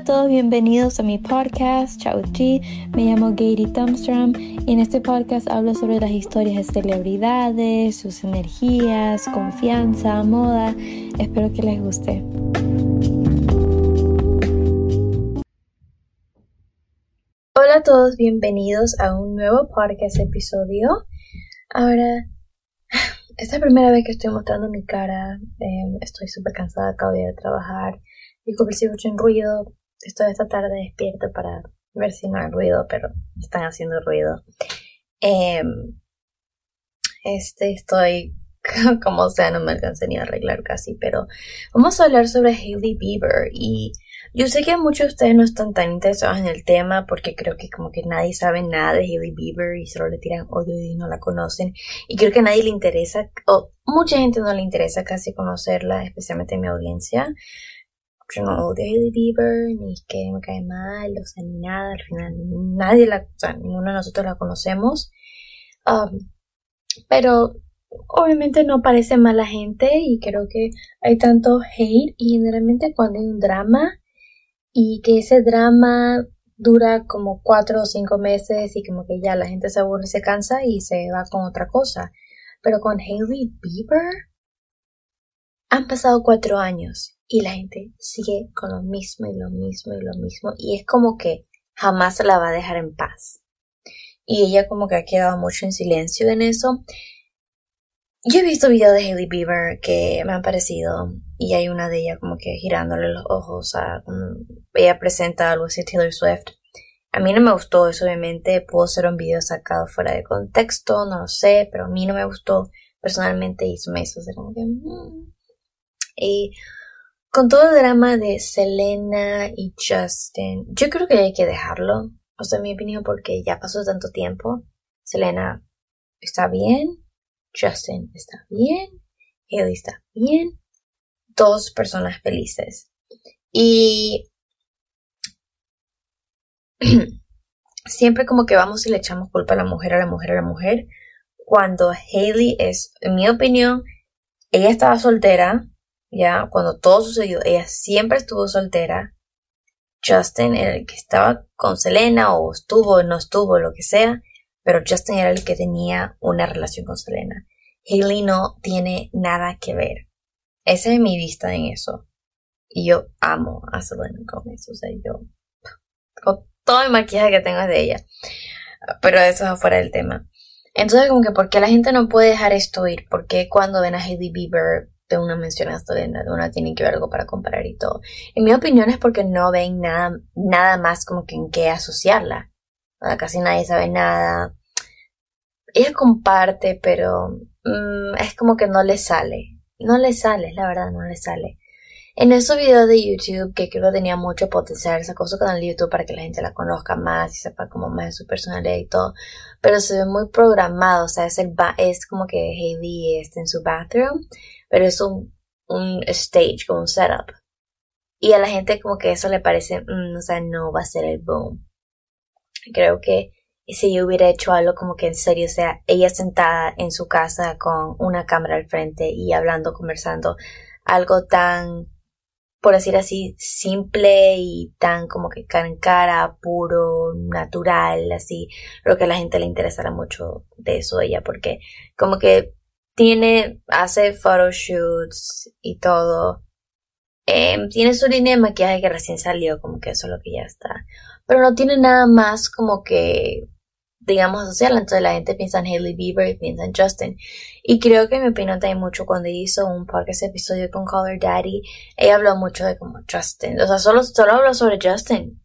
a todos, bienvenidos a mi podcast, Chao Chi. Me llamo Gary Thumbstrom y en este podcast hablo sobre las historias de celebridades, sus energías, confianza, moda. Espero que les guste. Hola a todos, bienvenidos a un nuevo podcast episodio. Ahora, esta es la primera vez que estoy mostrando mi cara. Em, estoy súper cansada, acabo de ir a trabajar. Como si escuchan ruido, estoy esta tarde despierta para ver si no hay ruido, pero están haciendo ruido. Em, este, estoy como sea, no me alcancé ni a arreglar casi, pero vamos a hablar sobre Hailey Bieber. Y yo sé que muchos de ustedes no están tan interesados en el tema porque creo que como que nadie sabe nada de Hailey Bieber y solo le tiran odio y no la conocen. Y creo que a nadie le interesa o mucha gente no le interesa casi conocerla, especialmente en mi audiencia no odio Hailey Bieber, ni que me cae mal, o sea, ni nada, al final nadie la, o sea, ninguno de nosotros la conocemos. Um, pero obviamente no parece mala gente y creo que hay tanto hate y generalmente cuando hay un drama y que ese drama dura como cuatro o cinco meses y como que ya la gente se aburre, se cansa y se va con otra cosa. Pero con Hailey Bieber han pasado cuatro años y la gente sigue con lo mismo y lo mismo y lo mismo y es como que jamás la va a dejar en paz. Y ella como que ha quedado mucho en silencio en eso. Yo he visto videos de Hailey Bieber que me han parecido y hay una de ella como que girándole los ojos a ella presenta algo así Taylor Swift. A mí no me gustó eso, obviamente pudo ser un video sacado fuera de contexto, no lo sé, pero a mí no me gustó personalmente y eso me hizo como que... Mm". Y con todo el drama de Selena y Justin, yo creo que hay que dejarlo. O sea, en mi opinión, porque ya pasó tanto tiempo. Selena está bien, Justin está bien, Haley está bien. Dos personas felices. Y siempre como que vamos y le echamos culpa a la mujer, a la mujer, a la mujer. Cuando Haley es, en mi opinión, ella estaba soltera, ya cuando todo sucedió, ella siempre estuvo soltera. Justin era el que estaba con Selena o estuvo no estuvo, lo que sea, pero Justin era el que tenía una relación con Selena. Hailey no tiene nada que ver. Esa es mi vista en eso. Y yo amo a Selena Gomez, o sea, yo con todo el maquillaje que tengo es de ella. Pero eso es afuera del tema. Entonces, como que, ¿por qué la gente no puede dejar esto ir? ¿Por qué cuando ven a Hailey Bieber de una Selena, de una tienen que ver algo para comparar y todo. En mi opinión es porque no ven nada, nada más como que en qué asociarla. Casi nadie sabe nada. Ella comparte, pero mm, es como que no le sale. No le sale, la verdad, no le sale. En esos videos de YouTube, que creo que tenía mucho potencial, sacó su canal de YouTube para que la gente la conozca más y sepa como más de su personalidad y todo. Pero se ve muy programado, o sea, es, el es como que Hailey está en su bathroom pero es un, un stage, como un setup. Y a la gente como que eso le parece, mm, o sea, no va a ser el boom. Creo que si yo hubiera hecho algo como que en serio, o sea, ella sentada en su casa con una cámara al frente y hablando, conversando, algo tan, por decir así, simple y tan como que cara en cara, puro, natural, así, creo que a la gente le interesará mucho de eso ella, porque como que tiene, hace photoshoots y todo. Em, tiene su línea de maquillaje que recién salió, como que eso es lo que ya está. Pero no tiene nada más como que, digamos, social. Entonces la gente piensa en Hailey Bieber y piensa en Justin. Y creo que me opinión también mucho cuando hizo un podcast episodio con Color Daddy. Ella habló mucho de como Justin. O sea, solo, solo habló sobre Justin.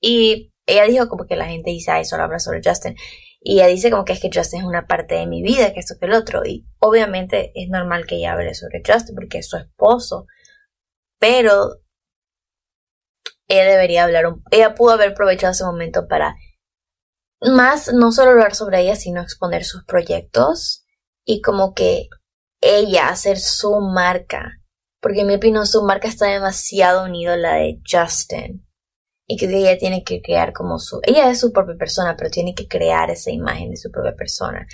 Y ella dijo como que la gente dice, ay, solo habla sobre Justin. Y ella dice como que es que Justin es una parte de mi vida, que esto que el otro. Y obviamente es normal que ella hable sobre Justin porque es su esposo. Pero ella debería hablar, un, ella pudo haber aprovechado ese momento para más no solo hablar sobre ella, sino exponer sus proyectos y como que ella hacer su marca. Porque en mi opinión su marca está demasiado unida a la de Justin y que ella tiene que crear como su... Ella es su propia persona, pero tiene que crear esa imagen de su propia persona.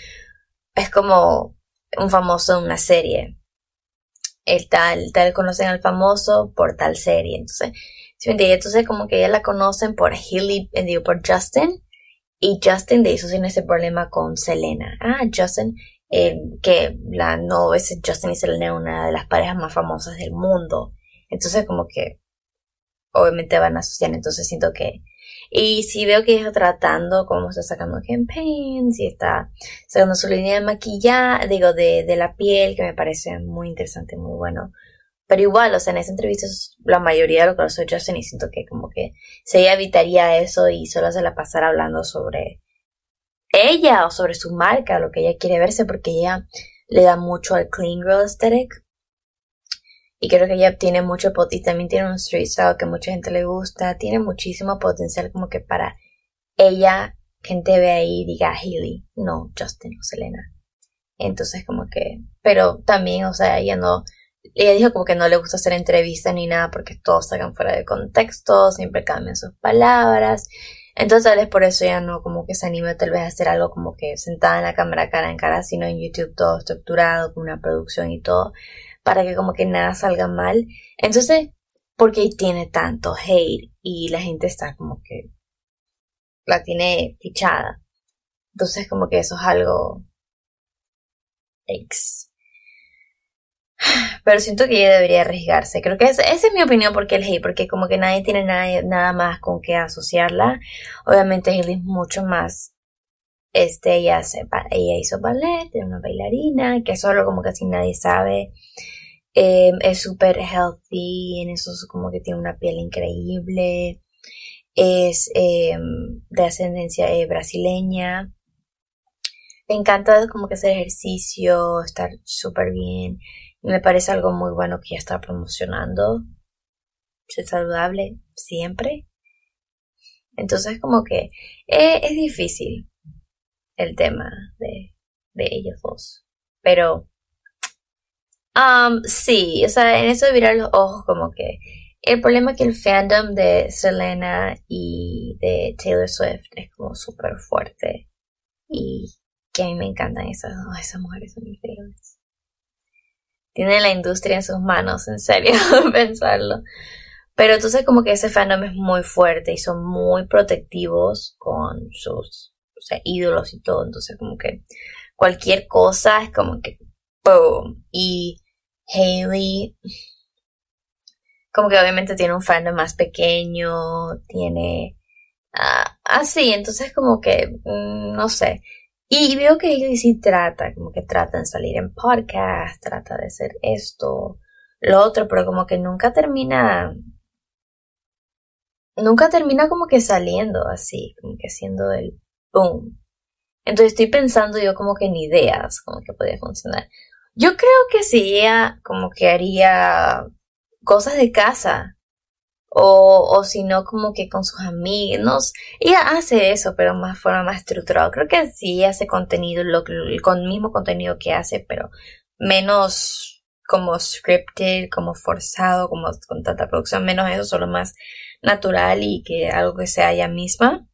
Es como un famoso en una serie. El tal, tal conocen al famoso por tal serie. Entonces, Entonces como que ella la conocen por Hilly, eh, por Justin. Y Justin de eso tiene ese problema con Selena. Ah, Justin, eh, que la no es Justin y Selena una de las parejas más famosas del mundo. Entonces como que obviamente van a asociar. Entonces siento que y si veo que está tratando, como está sacando campaigns y está sacando su línea de maquillaje, digo, de, de la piel, que me parece muy interesante, muy bueno. Pero igual, o sea, en esa entrevista la mayoría de lo que lo soy Justin y siento que como que se ella evitaría eso y solo se la pasara hablando sobre ella o sobre su marca, lo que ella quiere verse, porque ella le da mucho al clean girl aesthetic. Y creo que ella tiene mucho y también tiene un street style que mucha gente le gusta. Tiene muchísimo potencial como que para ella, gente ve ahí diga Haley, no Justin o Selena. Entonces como que, pero también, o sea, ella no, ella dijo como que no le gusta hacer entrevistas ni nada porque todos salgan fuera de contexto, siempre cambian sus palabras. Entonces tal vez por eso ya no como que se anima tal vez a hacer algo como que sentada en la cámara cara en cara, sino en YouTube todo estructurado, con una producción y todo para que como que nada salga mal. Entonces, porque tiene tanto hate y la gente está como que la tiene fichada. Entonces como que eso es algo ex. Pero siento que ella debería arriesgarse. Creo que esa, es mi opinión porque el hate, porque como que nadie tiene nada, nada más con que asociarla. Obviamente Haley es mucho más este, ella, ella hizo ballet, es una bailarina, que solo como casi nadie sabe. Em, es súper healthy, en eso como que tiene una piel increíble. Es em, de ascendencia eh, brasileña. Me encanta como que hacer ejercicio, estar súper bien. Me parece algo muy bueno que ya está promocionando. Ser saludable siempre. Entonces como que eh, es difícil el tema de, de ellos dos. Pero Um, sí, o sea, en eso de virar los ojos, como que el problema es que el fandom de Selena y de Taylor Swift es como súper fuerte y que a mí me encantan esas esas mujeres son increíbles. Tienen la industria en sus manos, en serio, pensarlo. Pero entonces como que ese fandom es muy fuerte y son muy protectivos con sus o sea, ídolos y todo. Entonces como que cualquier cosa es como que ¡boom! Y Haley, como que obviamente tiene un fandom más pequeño, tiene así, ah, entonces como que, mm, no sé. Y veo que Haley sí trata, como que trata de salir en podcast, trata de hacer esto, lo otro, pero como que nunca termina, nunca termina como que saliendo así, como que haciendo el boom. Entonces estoy pensando yo como que en ideas, como que podría funcionar. Yo creo que si ella como que haría cosas de casa. O, o si no, como que con sus amigos. Ella hace eso, pero más forma más estructurada. Creo que sí hace contenido, lo, con el mismo contenido que hace, pero menos como scripted, como forzado, como con tanta producción, menos eso, solo más natural y que algo que sea ella misma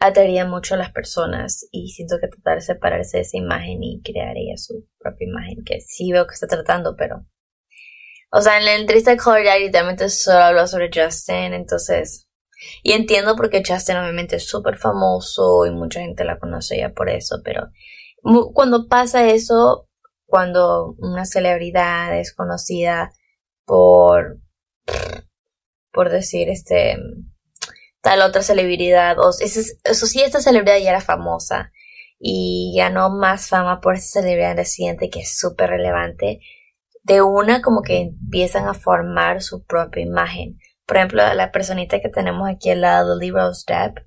atraería mucho a las personas y siento que tratar de separarse de esa imagen y crear ella su propia imagen, que sí veo que está tratando, pero... O sea, en la entrevista de Color literalmente solo habló sobre Justin, entonces... Y entiendo porque Justin obviamente es súper famoso y mucha gente la conoce ya por eso, pero cuando pasa eso, cuando una celebridad es conocida por, por decir, este, tal otra celebridad, o eso, sí, esta celebridad ya era famosa y ganó más fama por esa celebridad reciente que es súper relevante, de una como que empiezan a formar su propia imagen. Por ejemplo, la personita que tenemos aquí al lado, Lily Rose Depp,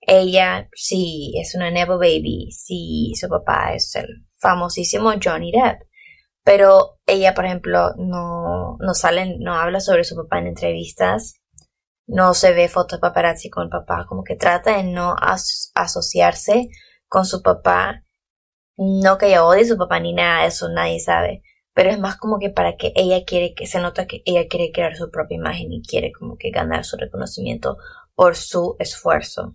ella sí es una Nepo Baby, sí, su papá es el famosísimo Johnny Depp. Pero ella, por ejemplo, no, no sale, no habla sobre su papá en entrevistas no se ve fotos paparazzi con el papá, como que trata de no asociarse con su papá. No que ella odie a su papá ni nada de eso, nadie sabe. Pero es más como que para que ella quiere que se nota que ella quiere crear su propia imagen y quiere como que ganar su reconocimiento por su esfuerzo.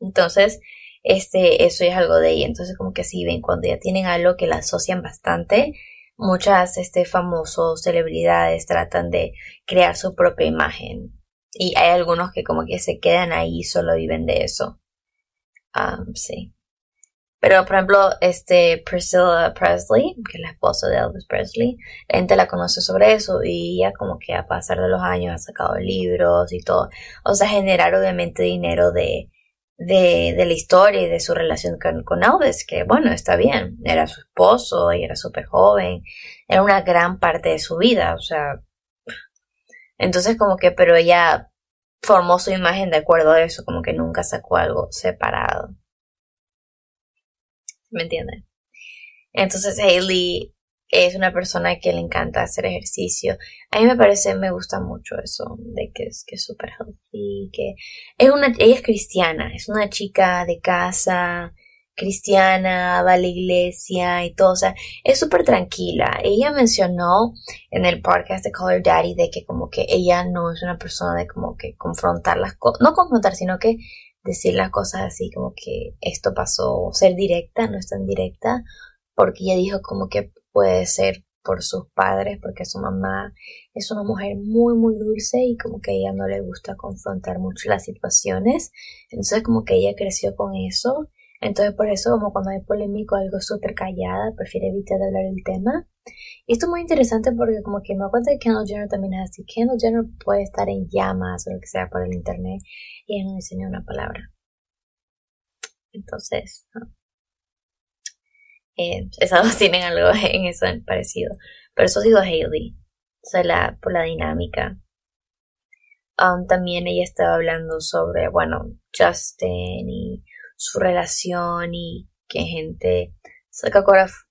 Entonces, este, eso es algo de ella. Entonces, como que si ven cuando ya tienen algo que la asocian bastante, muchas este, famosos celebridades tratan de crear su propia imagen. Y hay algunos que como que se quedan ahí y solo viven de eso. Um, sí. Pero, por ejemplo, este Priscilla Presley, que es la esposa de Elvis Presley, la gente la conoce sobre eso y ella como que a pasar de los años ha sacado libros y todo. O sea, generar obviamente dinero de, de, de la historia y de su relación con, con, que bueno, está bien, era su esposo y era súper joven, era una gran parte de su vida, o sea, entonces como que, pero ella formó su imagen de acuerdo a eso, como que nunca sacó algo separado. ¿Me entienden? Entonces Hailey es una persona que le encanta hacer ejercicio. A mí me parece, me gusta mucho eso, de que es que súper healthy, que es una, ella es cristiana, es una chica de casa, cristiana, va a la iglesia y todo, o sea, es súper tranquila. Ella mencionó en el podcast de Color Daddy de que como que ella no es una persona de como que confrontar las cosas, no confrontar, sino que decir las cosas así como que esto pasó, ser directa, no es tan directa, porque ella dijo como que puede ser por sus padres, porque su mamá es una mujer muy, muy dulce y como que a ella no le gusta confrontar mucho las situaciones. Entonces como que ella creció con eso. Entonces por eso como cuando hay polémico algo súper callada, prefiere evitar hablar el tema. Y esto es muy interesante porque como que me cuenta que Kendall Jenner también es así. Kendall Jenner puede estar en llamas o lo que sea por el internet y ella no dice una palabra. Entonces, eh, esas dos tienen algo en eso parecido. Pero eso digo Hailey. O sea, por la dinámica. Um, también ella estaba hablando sobre, bueno, Justin y su relación y que gente saca,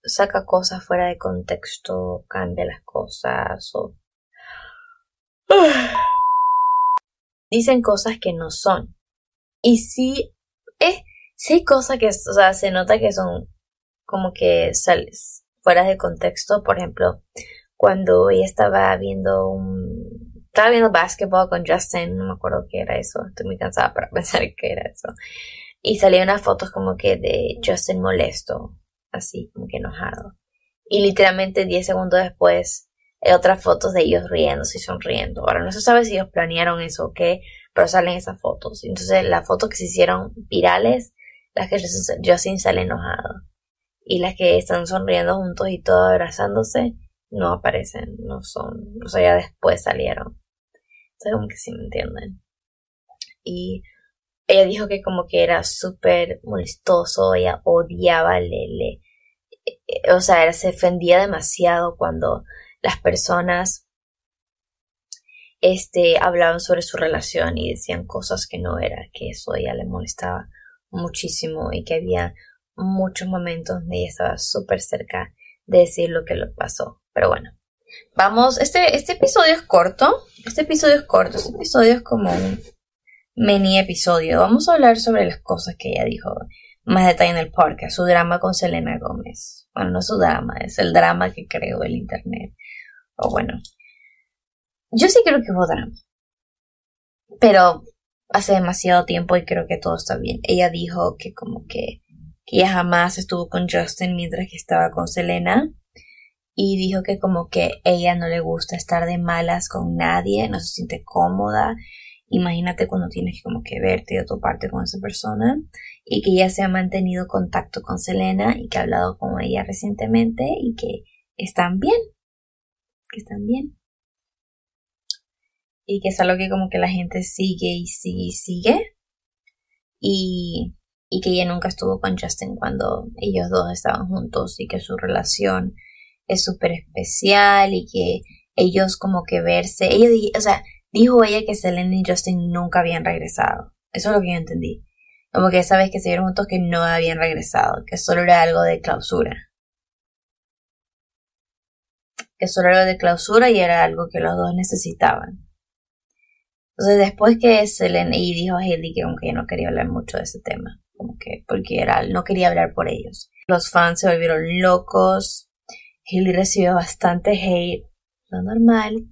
saca cosas fuera de contexto, cambia las cosas o dicen cosas que no son. Y sí, eh, sí hay cosas que, o sea, se nota que son como que sales fuera de contexto. Por ejemplo, cuando ella estaba viendo un, estaba viendo básquetbol con Justin, no me acuerdo qué era eso, estoy muy cansada para pensar qué era eso. Y salían unas fotos como que de Justin molesto, así, como que enojado. Y literalmente 10 segundos después, otras fotos de ellos riéndose y sonriendo. Ahora no se sabe si ellos planearon eso o qué, pero salen esas fotos. Entonces las fotos que se hicieron virales, las que Justin sale enojado y las que están sonriendo juntos y todo abrazándose no aparecen, no son, o sea, ya después salieron. Entonces, como que sí me entienden. Y ella dijo que como que era súper molestoso, ella odiaba Lele. Eh, o sea, se ofendía demasiado cuando las personas este, hablaban sobre su relación y decían cosas que no era, que eso a ella le molestaba muchísimo y que había muchos momentos donde ella estaba súper cerca de decir lo que le pasó. Pero bueno, vamos, este, este episodio es corto, este episodio es corto, este episodio es como un mini episodio. Vamos a hablar sobre las cosas que ella dijo más detalle en el podcast, su drama con Selena Gómez. Bueno, no su drama, es el drama que creó el internet. O bueno, yo sí creo que hubo drama. Pero hace demasiado tiempo y creo que todo está bien. Ella dijo que como que que ella jamás estuvo con Justin mientras que estaba con Selena y dijo que como que ella no le gusta estar de malas con nadie, no se siente cómoda. Imagínate cuando tienes que como que verte o parte con esa persona y que ella se ha mantenido contacto con Selena y que ha hablado con ella recientemente y que están bien, que están bien. Y que es algo que como que la gente sigue y sigue y sigue. Y y que ella nunca estuvo con Justin cuando ellos dos estaban juntos y que su relación es súper especial y que ellos como que verse, ella, o sea, dijo ella que Selena y Justin nunca habían regresado. Eso es lo que yo entendí. Como que esa vez que se vieron juntos que no habían regresado, que solo era algo de clausura. Que solo era algo de clausura y era algo que los dos necesitaban. Entonces después que Selena y dijo a Haley que aunque no quería hablar mucho de ese tema que porque era, no quería hablar por ellos. Los fans se volvieron locos, Hilly recibió bastante hate, lo normal,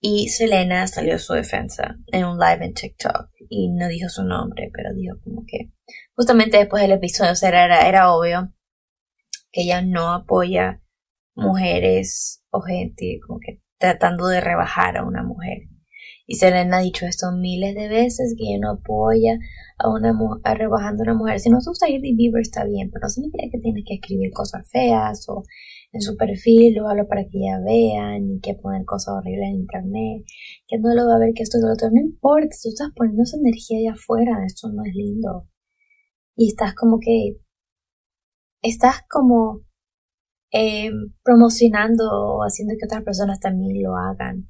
y Selena salió a su defensa en un live en TikTok y no dijo su nombre, pero dijo como que justamente después del episodio era, era obvio que ella no apoya mujeres o gente como que tratando de rebajar a una mujer. Y Selena ha dicho esto miles de veces, que ella no apoya a una a rebajando a una mujer. Si no te gusta Hailey Bieber está bien, pero no significa que tienes que escribir cosas feas o en su perfil o algo para que ella vea, ni que poner cosas horribles en internet, que no lo va a ver, que esto y lo otro. No importa, tú estás poniendo esa energía allá afuera, esto no es lindo. Y estás como que, estás como eh, promocionando o haciendo que otras personas también lo hagan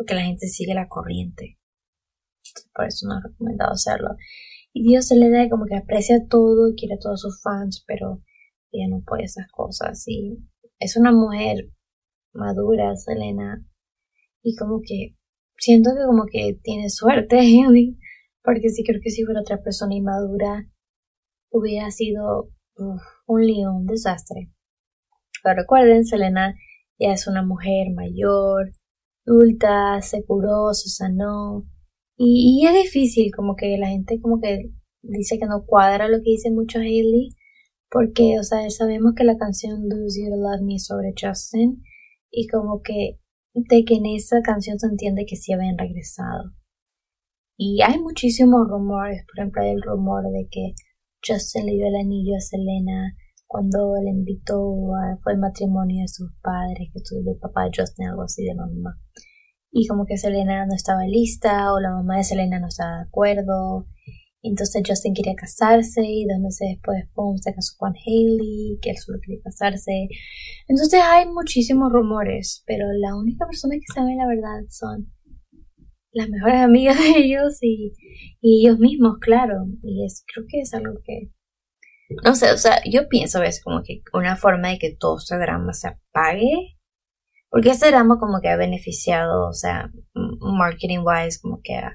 porque la gente sigue la corriente. Por eso no he recomendado hacerlo. Y Dios se le da como que aprecia todo, quiere a todos sus fans, pero ella no puede esas cosas. Y es una mujer madura, Selena, y como que siento que como que tiene suerte, porque sí creo que si fuera otra persona inmadura, hubiera sido un lío, un desastre. Pero recuerden, Selena ya es una mujer mayor, adulta, se curó, se sanó. Y, es difícil, como que la gente como que dice que no cuadra lo que dice mucho Hailey, porque, o sea, sabemos que la canción Lose You Love Me es sobre Justin, y como que de que en esa canción se entiende que sí habían regresado. Y hay muchísimos rumores, por ejemplo, hay el rumor de que Justin le dio el anillo a Selena cuando le invitó a, fue el matrimonio de sus padres, que tuvo el papá de Justin, algo así de mamá. Y como que Selena no estaba lista o la mamá de Selena no estaba de acuerdo. Entonces Justin quería casarse y dos meses después pum, se casó con Hailey, que él solo quería casarse. Entonces hay muchísimos rumores, pero la única persona que sabe la verdad son las mejores amigas de ellos y, y ellos mismos, claro. Y es, creo que es algo que no sé, o sea, yo pienso a veces como que una forma de que todo este drama se apague, porque este drama como que ha beneficiado, o sea, marketing wise, como que a,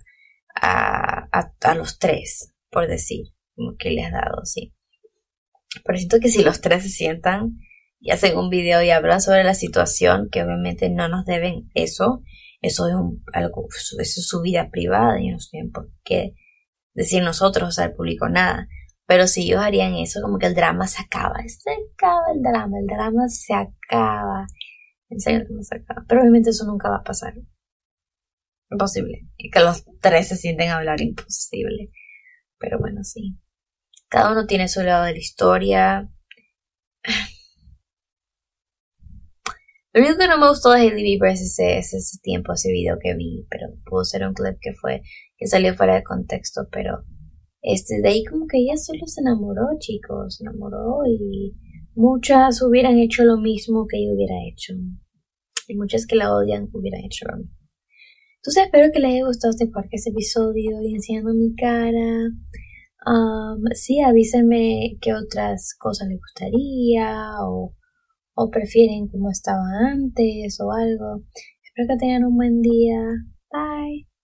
a, a, los tres, por decir, como que le has dado, sí. Pero siento que si los tres se sientan y hacen un video y hablan sobre la situación, que obviamente no nos deben eso, eso es un, algo, eso es su vida privada y no tienen por qué decir nosotros, o sea, el público nada. Pero si ellos harían eso, como que el drama se acaba. Se acaba el drama, el drama se acaba. En serio, no se acaba. Pero obviamente eso nunca va a pasar. Imposible. Que los tres se sienten a hablar, imposible. Pero bueno, sí. Cada uno tiene su lado de la historia. Lo único que no me gustó de Hailey Bieber es ese, ese tiempo, ese video que vi, pero pudo ser un clip que fue, que salió fuera de contexto, pero este, de ahí como que ella solo se enamoró, chicos, se enamoró y muchas hubieran hecho lo mismo que ella hubiera hecho. Y muchas que la odian hubieran hecho lo mismo. Entonces espero que les haya gustado este podcast episodio y enseñando mi cara. Um, sí, avísenme qué otras cosas les gustaría o, o prefieren como estaba antes o algo. Espero que tengan un buen día. Bye.